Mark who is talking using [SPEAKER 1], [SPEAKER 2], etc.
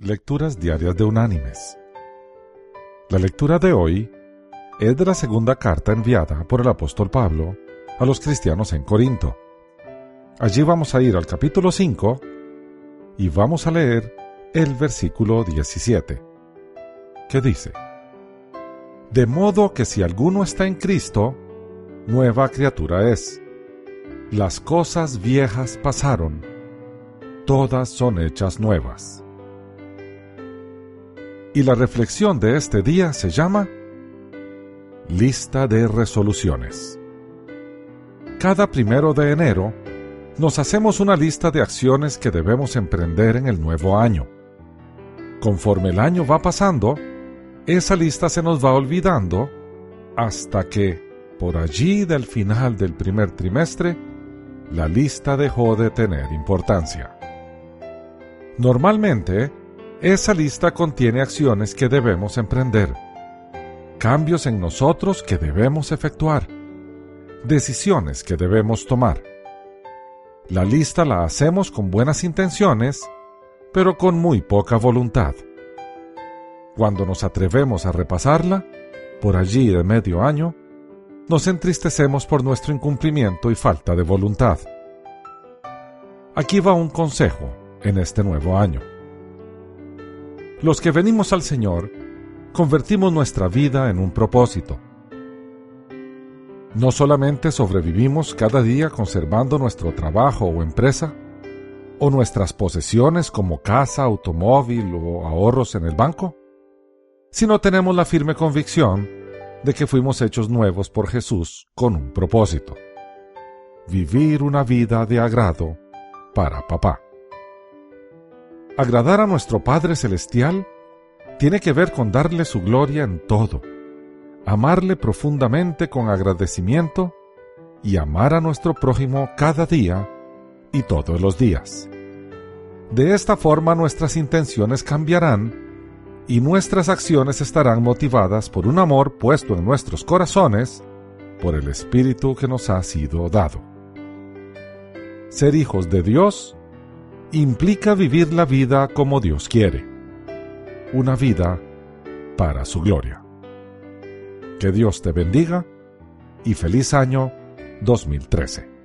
[SPEAKER 1] Lecturas Diarias de Unánimes. La lectura de hoy es de la segunda carta enviada por el apóstol Pablo a los cristianos en Corinto. Allí vamos a ir al capítulo 5 y vamos a leer el versículo 17, que dice, De modo que si alguno está en Cristo, nueva criatura es. Las cosas viejas pasaron, todas son hechas nuevas. Y la reflexión de este día se llama Lista de resoluciones. Cada primero de enero nos hacemos una lista de acciones que debemos emprender en el nuevo año. Conforme el año va pasando, esa lista se nos va olvidando hasta que, por allí del final del primer trimestre, la lista dejó de tener importancia. Normalmente, esa lista contiene acciones que debemos emprender, cambios en nosotros que debemos efectuar, decisiones que debemos tomar. La lista la hacemos con buenas intenciones, pero con muy poca voluntad. Cuando nos atrevemos a repasarla, por allí de medio año, nos entristecemos por nuestro incumplimiento y falta de voluntad. Aquí va un consejo en este nuevo año. Los que venimos al Señor, convertimos nuestra vida en un propósito. No solamente sobrevivimos cada día conservando nuestro trabajo o empresa, o nuestras posesiones como casa, automóvil o ahorros en el banco, sino tenemos la firme convicción de que fuimos hechos nuevos por Jesús con un propósito. Vivir una vida de agrado para papá. Agradar a nuestro Padre Celestial tiene que ver con darle su gloria en todo, amarle profundamente con agradecimiento y amar a nuestro prójimo cada día y todos los días. De esta forma nuestras intenciones cambiarán y nuestras acciones estarán motivadas por un amor puesto en nuestros corazones por el Espíritu que nos ha sido dado. Ser hijos de Dios implica vivir la vida como Dios quiere, una vida para su gloria. Que Dios te bendiga y feliz año 2013.